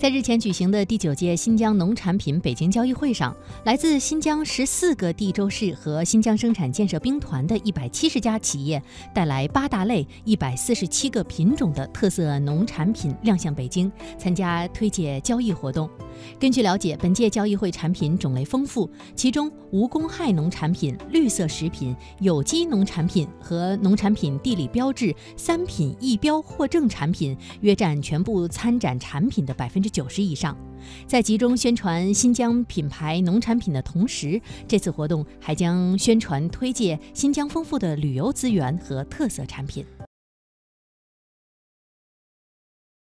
在日前举行的第九届新疆农产品北京交易会上，来自新疆十四个地州市和新疆生产建设兵团的一百七十家企业带来八大类、一百四十七个品种的特色农产品亮相北京，参加推介交易活动。根据了解，本届交易会产品种类丰富，其中无公害农产品、绿色食品、有机农产品和农产品地理标志三品一标获证产品约占全部参展产品的百分之九十以上。在集中宣传新疆品牌农产品的同时，这次活动还将宣传推介新疆丰富的旅游资源和特色产品。